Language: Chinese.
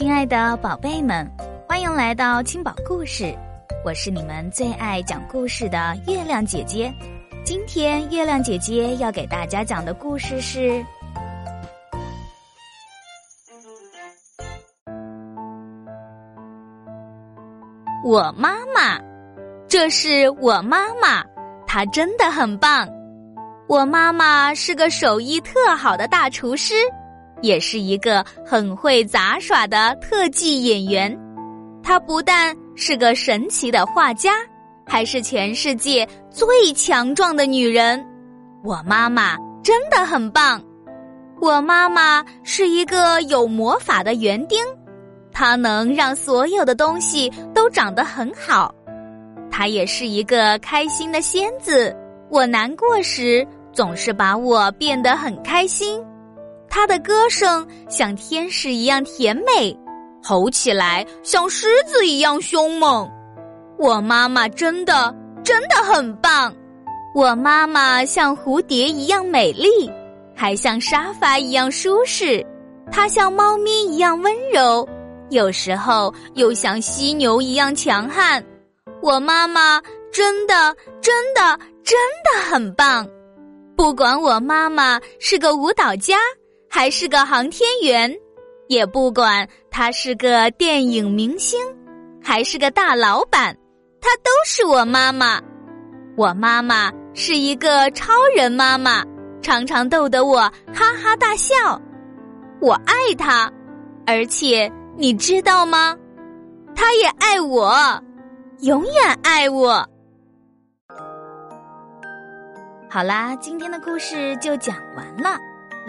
亲爱的宝贝们，欢迎来到青宝故事，我是你们最爱讲故事的月亮姐姐。今天月亮姐姐要给大家讲的故事是《我妈妈》。这是我妈妈，她真的很棒。我妈妈是个手艺特好的大厨师。也是一个很会杂耍的特技演员，她不但是个神奇的画家，还是全世界最强壮的女人。我妈妈真的很棒。我妈妈是一个有魔法的园丁，她能让所有的东西都长得很好。她也是一个开心的仙子，我难过时总是把我变得很开心。他的歌声像天使一样甜美，吼起来像狮子一样凶猛。我妈妈真的真的很棒。我妈妈像蝴蝶一样美丽，还像沙发一样舒适。她像猫咪一样温柔，有时候又像犀牛一样强悍。我妈妈真的真的真的很棒。不管我妈妈是个舞蹈家。还是个航天员，也不管他是个电影明星，还是个大老板，他都是我妈妈。我妈妈是一个超人妈妈，常常逗得我哈哈大笑。我爱她，而且你知道吗？她也爱我，永远爱我。好啦，今天的故事就讲完了。